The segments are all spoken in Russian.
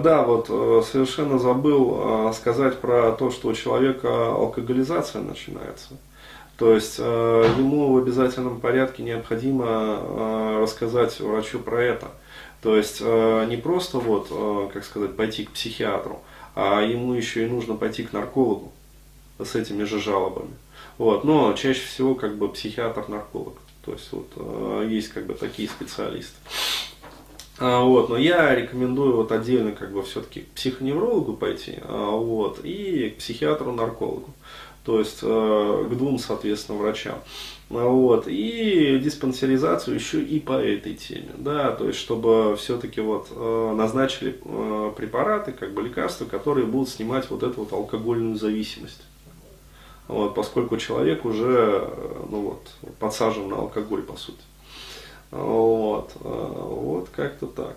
да, вот э, совершенно забыл э, сказать про то, что у человека алкоголизация начинается. То есть э, ему в обязательном порядке необходимо рассказать врачу про это. То есть не просто вот, как сказать, пойти к психиатру, а ему еще и нужно пойти к наркологу с этими же жалобами. Вот. Но чаще всего как бы психиатр-нарколог. То есть вот есть как бы такие специалисты. А, вот, но я рекомендую вот отдельно как бы все-таки к психоневрологу пойти, а, вот, и к психиатру-наркологу то есть э, к двум, соответственно, врачам. Вот. И диспансеризацию еще и по этой теме, да, то есть чтобы все-таки вот э, назначили э, препараты, как бы лекарства, которые будут снимать вот эту вот алкогольную зависимость. Вот, поскольку человек уже ну вот, подсажен на алкоголь, по сути. Вот, вот как-то так.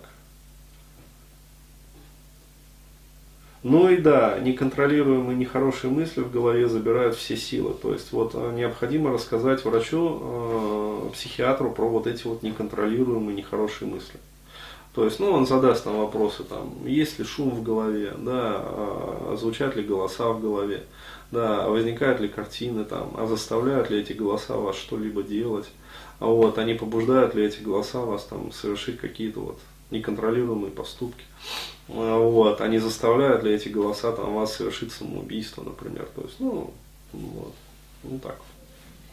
Ну и да, неконтролируемые нехорошие мысли в голове забирают все силы. То есть вот э, необходимо рассказать врачу, э, психиатру про вот эти вот неконтролируемые нехорошие мысли. То есть, ну, он задаст нам вопросы, там, есть ли шум в голове, да, а, звучат ли голоса в голове, да, возникают ли картины, там, а заставляют ли эти голоса вас что-либо делать, а вот, они побуждают ли эти голоса вас там совершить какие-то вот неконтролируемые поступки. А, вот, они заставляют ли эти голоса там, вас совершить самоубийство, например. То есть, ну, вот, ну так вот.